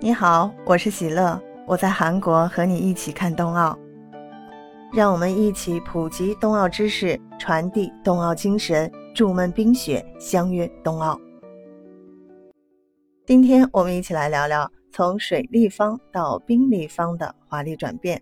你好，我是喜乐，我在韩国和你一起看冬奥。让我们一起普及冬奥知识，传递冬奥精神，筑梦冰雪，相约冬奥。今天我们一起来聊聊从水立方到冰立方的华丽转变。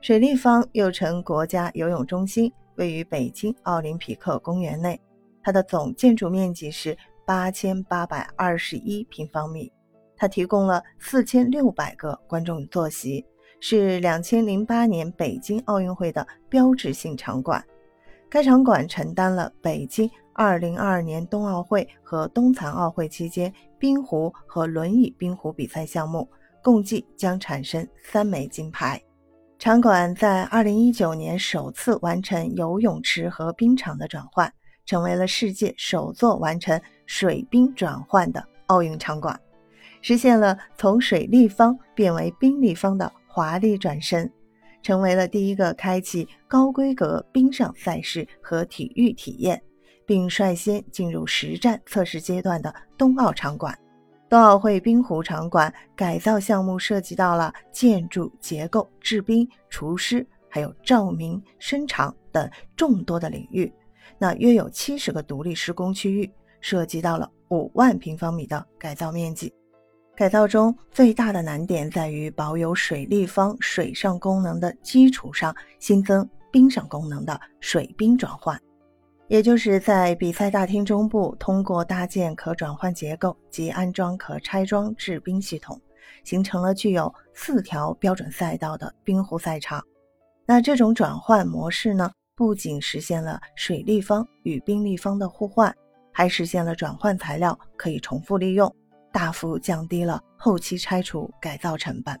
水立方又称国家游泳中心，位于北京奥林匹克公园内，它的总建筑面积是八千八百二十一平方米。它提供了四千六百个观众坐席，是两千零八年北京奥运会的标志性场馆。该场馆承担了北京二零二二年冬奥会和冬残奥会期间冰壶和轮椅冰壶比赛项目，共计将产生三枚金牌。场馆在二零一九年首次完成游泳池和冰场的转换，成为了世界首座完成水冰转换的奥运场馆。实现了从水立方变为冰立方的华丽转身，成为了第一个开启高规格冰上赛事和体育体验，并率先进入实战测试阶段的冬奥场馆。冬奥会冰壶场馆改造项目涉及到了建筑结构、制冰、除湿，还有照明、声场等众多的领域。那约有七十个独立施工区域，涉及到了五万平方米的改造面积。改造中最大的难点在于保有水立方水上功能的基础上，新增冰上功能的水冰转换，也就是在比赛大厅中部通过搭建可转换结构及安装可拆装制冰系统，形成了具有四条标准赛道的冰壶赛场。那这种转换模式呢，不仅实现了水立方与冰立方的互换，还实现了转换材料可以重复利用。大幅降低了后期拆除改造成本。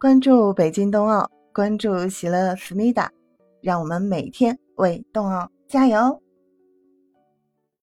关注北京冬奥，关注喜乐思密达，让我们每天为冬奥加油！